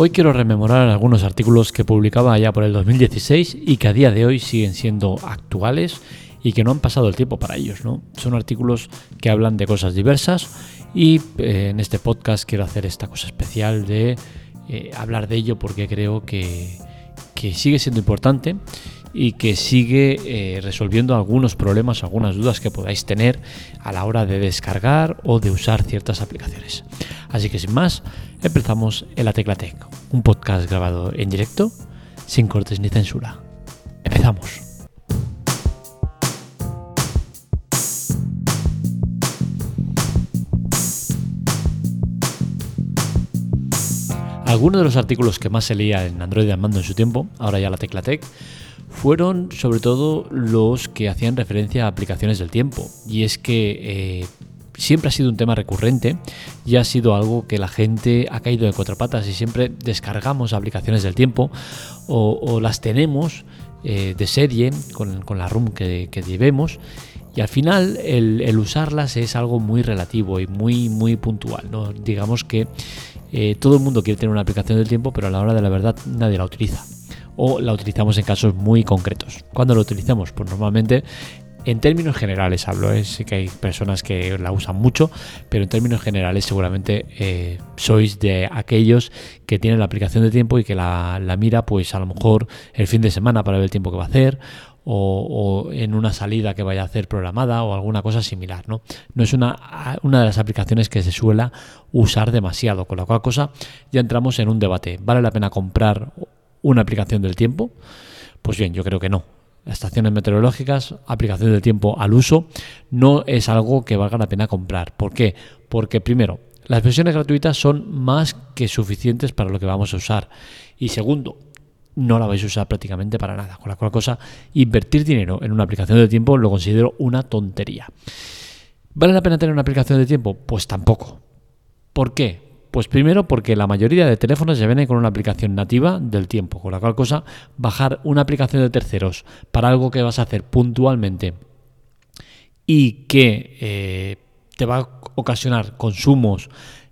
Hoy quiero rememorar algunos artículos que publicaba ya por el 2016 y que a día de hoy siguen siendo actuales y que no han pasado el tiempo para ellos. ¿no? Son artículos que hablan de cosas diversas y eh, en este podcast quiero hacer esta cosa especial de eh, hablar de ello porque creo que sigue siendo importante y que sigue eh, resolviendo algunos problemas, algunas dudas que podáis tener a la hora de descargar o de usar ciertas aplicaciones. Así que sin más, empezamos en la Tecla Tech, un podcast grabado en directo, sin cortes ni censura. Empezamos. Algunos de los artículos que más se leía en Android Armando en su tiempo, ahora ya la Tecla Tech, fueron sobre todo los que hacían referencia a aplicaciones del tiempo. Y es que eh, siempre ha sido un tema recurrente y ha sido algo que la gente ha caído de cuatro patas y siempre descargamos aplicaciones del tiempo o, las tenemos eh, de serie con, la RUM que, llevemos. Y al final el, usarlas es algo muy relativo y muy, muy puntual. ¿no? Digamos que eh, todo el mundo quiere tener una aplicación del tiempo, pero a la hora de la verdad nadie la utiliza. O la utilizamos en casos muy concretos. ¿Cuándo lo utilizamos? Pues normalmente en términos generales hablo, ¿eh? que hay personas que la usan mucho, pero en términos generales seguramente eh, sois de aquellos que tienen la aplicación de tiempo y que la, mira pues a lo mejor el fin de semana para ver el tiempo que va a hacer o, en una salida que vaya a hacer programada o alguna cosa similar. No, no es una, una de las aplicaciones que se suele usar demasiado, con la cual cosa ya entramos en un debate. ¿Vale la pena comprar una aplicación del tiempo? Pues bien, yo creo que no. Estaciones meteorológicas, aplicación del tiempo al uso, no es algo que valga la pena comprar. ¿Por qué? Porque primero, las versiones gratuitas son más que suficientes para lo que vamos a usar. Y segundo, no la vais a usar prácticamente para nada. Con la cual cosa, invertir dinero en una aplicación de tiempo lo considero una tontería. ¿Vale la pena tener una aplicación de tiempo? Pues tampoco. ¿Por qué? Pues primero porque la mayoría de teléfonos ya vienen con una aplicación nativa del tiempo, con la cual cosa bajar una aplicación de terceros para algo que vas a hacer puntualmente y que eh, te va a ocasionar consumos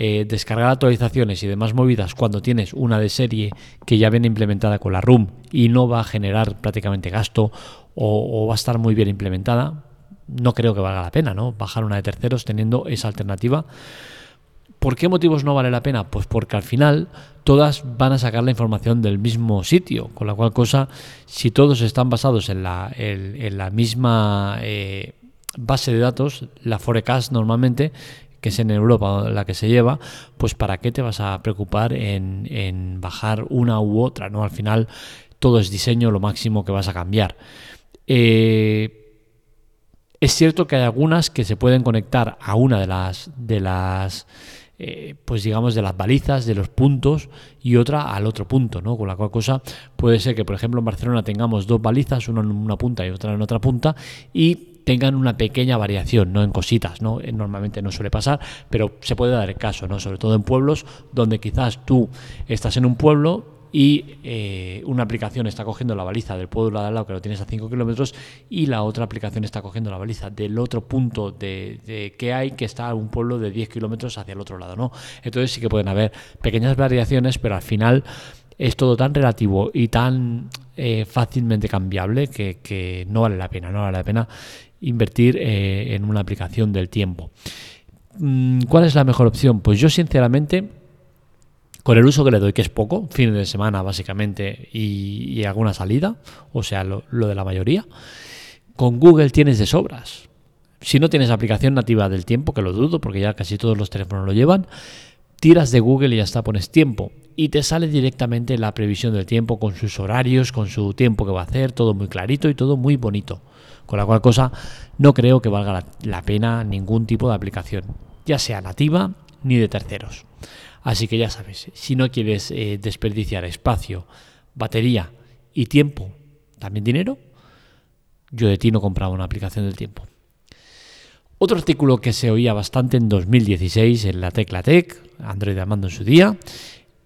eh, descargar actualizaciones y demás movidas cuando tienes una de serie que ya viene implementada con la RUM y no va a generar prácticamente gasto o, va a estar muy bien implementada, no creo que valga la pena, ¿no? Bajar una de terceros teniendo esa alternativa. ¿Por qué motivos no vale la pena? Pues porque al final todas van a sacar la información del mismo sitio, con la cual cosa, si todos están basados en la, misma eh, base de datos, la Forecast normalmente, que es en Europa la que se lleva, pues para qué te vas a preocupar en, bajar una u otra, ¿no? Al final todo es diseño, lo máximo que vas a cambiar. Eh, es cierto que hay algunas que se pueden conectar a una de las de las eh, pues digamos de las balizas, de los puntos y otra al otro punto, ¿no? Con la cual cosa puede ser que, por ejemplo, en Barcelona tengamos dos balizas, una en una punta y otra en otra punta, y tengan una pequeña variación, no en cositas, ¿no? Eh, normalmente no suele pasar, pero se puede dar el caso, ¿no? Sobre todo en pueblos donde quizás tú estás en un pueblo y eh, una aplicación está cogiendo la baliza del pueblo de al lado que lo tienes a 5 kilómetros y la otra aplicación está cogiendo la baliza del otro punto de, que hay que está un pueblo de 10 kilómetros hacia el otro lado, ¿no? Entonces sí que pueden haber pequeñas variaciones, pero al final es todo tan relativo y tan eh, fácilmente cambiable que, no vale la pena, no vale la pena invertir eh, en una aplicación del tiempo. Mm, ¿Cuál es la mejor opción? Pues yo sinceramente, con el uso que le doy, que es poco, fines de semana básicamente y, alguna salida, o sea, lo, de la mayoría, con Google tienes de sobras. Si no tienes aplicación nativa del tiempo, que lo dudo porque ya casi todos los teléfonos lo llevan, tiras de Google y ya está, pones tiempo y te sale directamente la previsión del tiempo con sus horarios, con su tiempo que va a hacer, todo muy clarito y todo muy bonito. Con la cual cosa no creo que valga la, pena ningún tipo de aplicación, ya sea nativa ni de terceros. Así que ya sabes, si no quieres eh, desperdiciar espacio, batería y tiempo, también dinero, yo de ti no compraba una aplicación del tiempo. Otro artículo que se oía bastante en 2016 en la Tecla Tech, Android Armando en su día,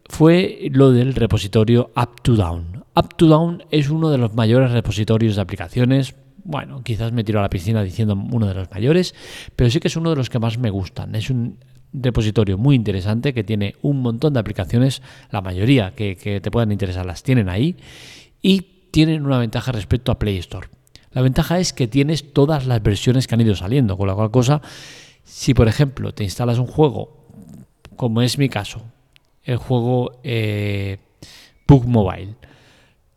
fue lo del repositorio Up2Down. Up2Down es uno de los mayores repositorios de aplicaciones bueno, quizás me tiro a la piscina diciendo uno de los mayores, pero sí que es uno de los que más me gustan. Es un repositorio muy interesante que tiene un montón de aplicaciones, la mayoría que, te puedan interesar las tienen ahí y tienen una ventaja respecto a Play Store. La ventaja es que tienes todas las versiones que han ido saliendo, con la cual cosa, si por ejemplo te instalas un juego, como es mi caso, el juego eh, Mobile,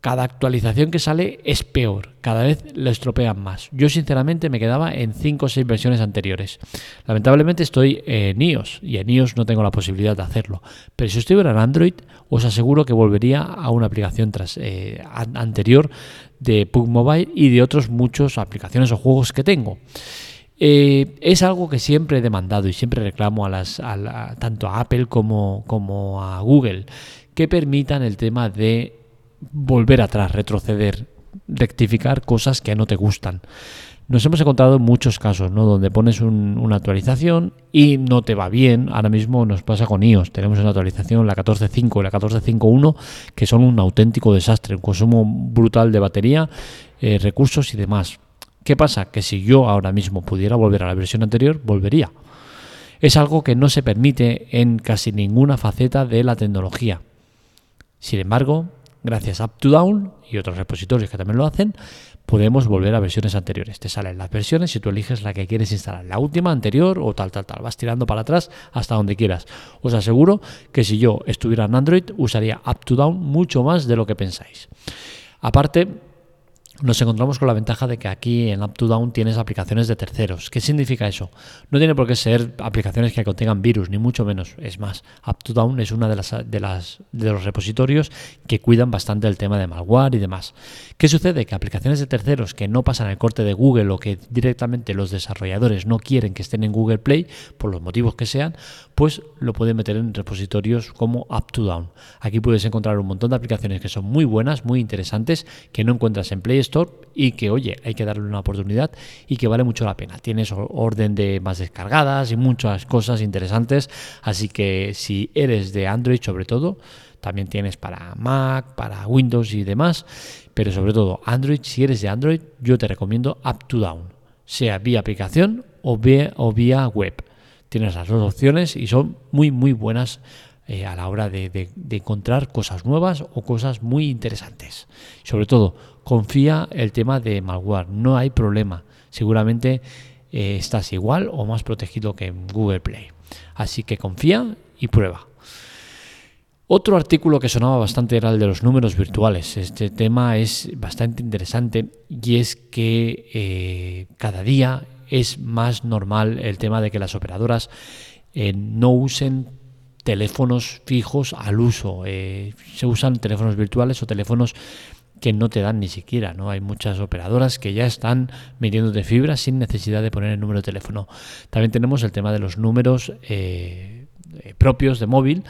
cada actualización que sale es peor, cada vez lo estropean más. Yo sinceramente me quedaba en 5 o 6 versiones anteriores. Lamentablemente estoy en iOS y en iOS no tengo la posibilidad de hacerlo. Pero si estuviera en Android, os aseguro que volvería a una aplicación tras, eh, anterior de Pug Mobile y de otros muchos aplicaciones o juegos que tengo. Eh, es algo que siempre he demandado y siempre reclamo a las, tanto a Apple como a Google que permitan el tema de volver atrás, retroceder, rectificar cosas que no te gustan. Nos hemos encontrado muchos casos, ¿no? Donde pones una actualización y no te va bien. Ahora mismo nos pasa con iOS. Tenemos una actualización, la 14.5 y la 14.5.1, que son un auténtico desastre. Un consumo brutal de batería, eh, recursos y demás. ¿Qué pasa? Que si yo ahora mismo pudiera volver a la versión anterior, volvería. Es algo que no se permite en casi ninguna faceta de la tecnología. Sin embargo, gracias a UpToDown y otros repositorios que también lo hacen, podemos volver a versiones anteriores. Te salen las versiones y tú eliges la que quieres instalar, la última, anterior o tal, tal, tal. Vas tirando para atrás hasta donde quieras. Os aseguro que si yo estuviera en Android usaría UpToDown mucho más de lo que pensáis. Aparte, nos encontramos con la ventaja de que aquí en UpToDown tienes aplicaciones de terceros. ¿Qué significa eso? No tiene por qué ser aplicaciones que contengan virus, ni mucho menos. Es más, UpToDown es una de las, de las de los repositorios que cuidan bastante el tema de malware y demás. ¿Qué sucede? Que aplicaciones de terceros que no pasan el corte de Google o que directamente los desarrolladores no quieren que estén en Google Play, por los motivos que sean, pues lo pueden meter en repositorios como UpToDown. Aquí puedes encontrar un montón de aplicaciones que son muy buenas, muy interesantes, que no encuentras en Play Y que, oye, hay que darle una oportunidad y que vale mucho la pena. Tienes orden de más descargadas y muchas cosas interesantes, así que si eres de Android sobre todo, también tienes para Mac, para Windows y demás, pero sobre todo Android, si eres de Android, yo te recomiendo Up to Down, sea vía aplicación o vía, o vía web. Tienes las dos opciones y son muy, muy buenas eh, a la hora de, encontrar cosas nuevas o cosas muy interesantes. Sobre todo, confía el tema de malware, no hay problema. Seguramente eh, estás igual o más protegido que en Google Play. Así que confía y prueba. Otro artículo que sonaba bastante era el de los números virtuales. Este tema es bastante interesante y es que eh, cada día es más normal el tema de que las operadoras no usen teléfonos fijos al uso. Eh, se usan teléfonos virtuales o teléfonos que no te dan ni siquiera, ¿no? Hay muchas operadoras que ya están de fibra sin necesidad de poner el número de teléfono. También tenemos el tema de los números eh, eh, propios de móvil,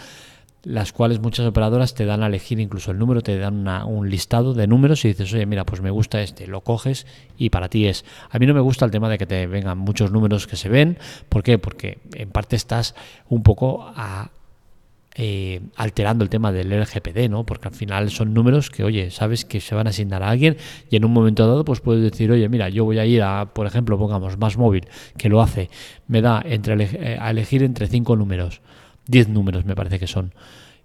las cuales muchas operadoras te dan a elegir incluso el número, te dan un listado de números y dices, oye, mira, pues me gusta este, lo coges y para ti es. A mí no me gusta el tema de que te vengan muchos números que se ven, ¿por qué? Porque en parte estás un poco a, eh, alterando el tema del RGPD, ¿no? Porque al final son números que, oye, sabes que se van a asignar a alguien y en un momento dado, pues puedes decir, oye, mira, yo voy a ir a, por ejemplo, pongamos más móvil, que lo hace, me da entre eh, a elegir entre cinco números, diez números me parece que son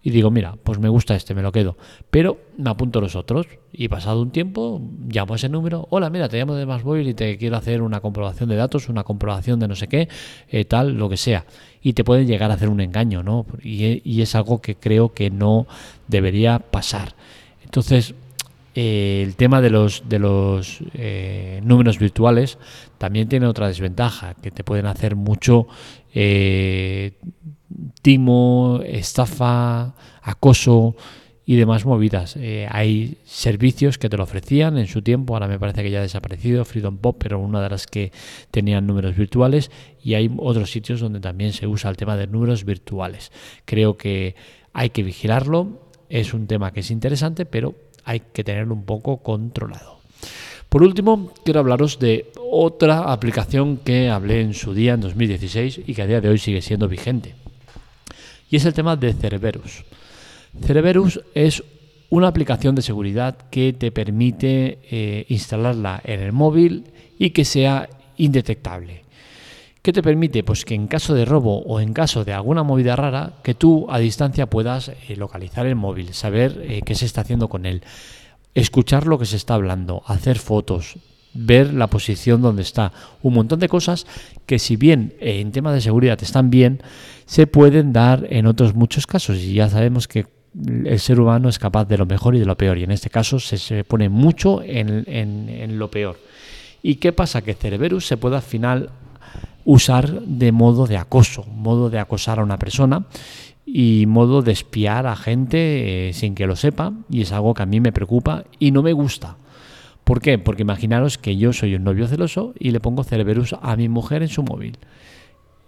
y digo, mira, pues me gusta este, me lo quedo. Pero me apunto los otros y pasado un tiempo llamo a ese número, hola, mira, te llamo de Más Móvil y te quiero hacer una comprobación de datos, una comprobación de no sé qué, eh, tal, lo que sea. Y te puede llegar a hacer un engaño, ¿no? Y, es algo que creo que no debería pasar. Entonces, eh, el tema de los, de los eh, números virtuales también tiene otra desventaja, que te pueden hacer mucho timo, estafa, acoso y demás movidas. Eh, hay servicios que te lo ofrecían en su tiempo, ahora me parece que ya ha desaparecido, Freedom Pop, pero una de las que tenían números virtuales, y hay otros sitios donde también se usa el tema de números virtuales. Creo que hay que vigilarlo, es un tema que es interesante, pero hay que tenerlo un poco controlado. Por último, quiero hablaros de otra aplicación que hablé en su día, en 2016, y que a día de hoy sigue siendo vigente y es el tema de Cerberus. Cerberus es una aplicación de seguridad que te permite eh, instalarla en el móvil y que sea indetectable. ¿Qué te permite? Pues que en caso de robo o en caso de alguna movida rara, que tú a distancia puedas eh, localizar el móvil, saber eh, qué se está haciendo con él, escuchar lo que se está hablando, hacer fotos, ver la posición donde está, un montón de cosas que si bien eh, en tema de seguridad están bien, se pueden dar en otros muchos casos y ya sabemos que el ser humano es capaz de lo mejor y de lo peor y en este caso se, pone mucho en, en lo peor. ¿Y qué pasa? Que Cerberus se puede al final usar de modo de acoso, modo de acosar a una persona y modo de espiar a gente eh, sin que lo sepa y es algo que a mí me preocupa y no me gusta. ¿Por qué? Porque imaginaros que yo soy un novio celoso y le pongo Cerberus a mi mujer en su móvil.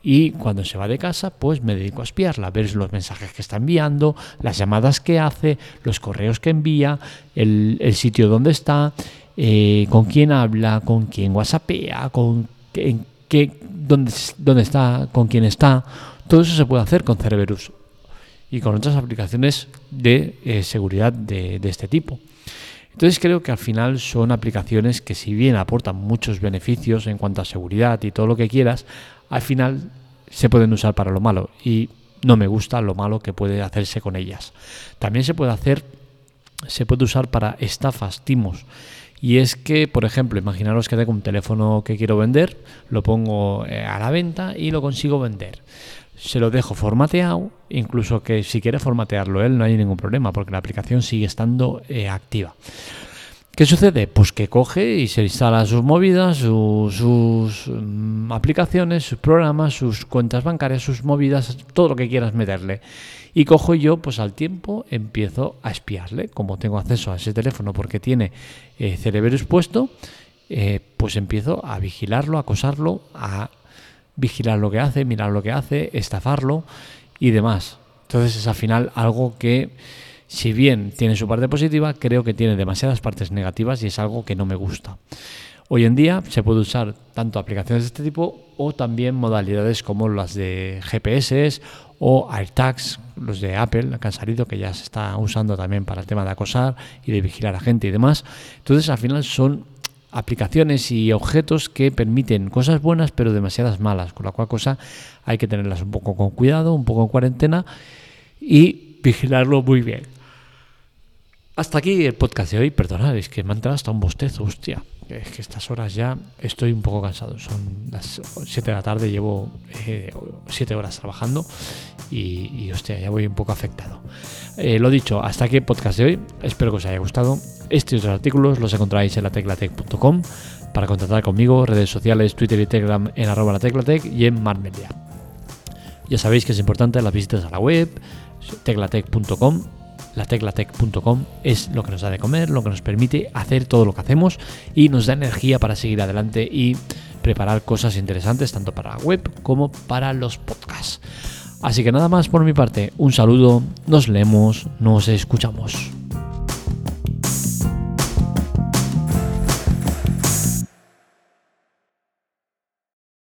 Y cuando se va de casa, pues me dedico a espiarla, a ver los mensajes que está enviando, las llamadas que hace, los correos que envía, el, sitio donde está, eh, con quién habla, con quién whatsappea, con qué, dónde, está, con quién está. Todo eso se puede hacer con Cerberus y con otras aplicaciones de eh, seguridad de, este tipo. Entonces creo que al final son aplicaciones que si bien aportan muchos beneficios en cuanto a seguridad y todo lo que quieras, al final se pueden usar para lo malo y no me gusta lo malo que puede hacerse con ellas. También se puede hacer, se puede usar para estafas, timos. Y es que, por ejemplo, imaginaros que tengo un teléfono que quiero vender, lo pongo eh, a la venta y lo consigo vender. Se lo dejo formateado, incluso que si quiere formatearlo él no hay ningún problema porque la aplicación sigue estando eh, activa. ¿Qué sucede? Pues que coge y se instala sus movidas, sus, mm, aplicaciones, sus programas, sus cuentas bancarias, sus movidas, todo lo que quieras meterle. Y cojo yo, pues al tiempo empiezo a espiarle. Como tengo acceso a ese teléfono porque tiene eh, Cerberus puesto, eh, pues empiezo a vigilarlo, a acosarlo, a vigilar lo que hace, mirar lo que hace, estafarlo y demás. Entonces es al final algo que si bien tiene su parte positiva, creo que tiene demasiadas partes negativas y es algo que no me gusta. Hoy en día se puede usar tanto aplicaciones de este tipo o también modalidades como las de GPS o AirTags, los de Apple, que han salido, que ya se está usando también para el tema de acosar y de vigilar a gente y demás. Entonces, al final son aplicaciones y objetos que permiten cosas buenas pero demasiadas malas, con la cual cosa hay que tenerlas un poco con cuidado, un poco en cuarentena y vigilarlo muy bien. Hasta aquí el podcast de hoy. Perdonad, es que me ha entrado hasta un bostezo, hostia. Es que estas horas ya estoy un poco cansado. Son las 7 de la tarde, llevo 7 eh, horas trabajando y, hostia, ya voy un poco afectado. Eh, lo dicho, hasta aquí el podcast de hoy. Espero que os haya gustado. Estos otros artículos los encontráis en la teclatec.com para contactar conmigo, redes sociales, Twitter y Telegram en arroba la teclatec y en marmedia. Ya sabéis que es importante las visitas a la web, teclatec.com lateclatec.com es lo que nos da de comer, lo que nos permite hacer todo lo que hacemos y nos da energía para seguir adelante y preparar cosas interesantes tanto para la web como para los podcasts. Así que nada más por mi parte, un saludo, nos leemos, nos escuchamos.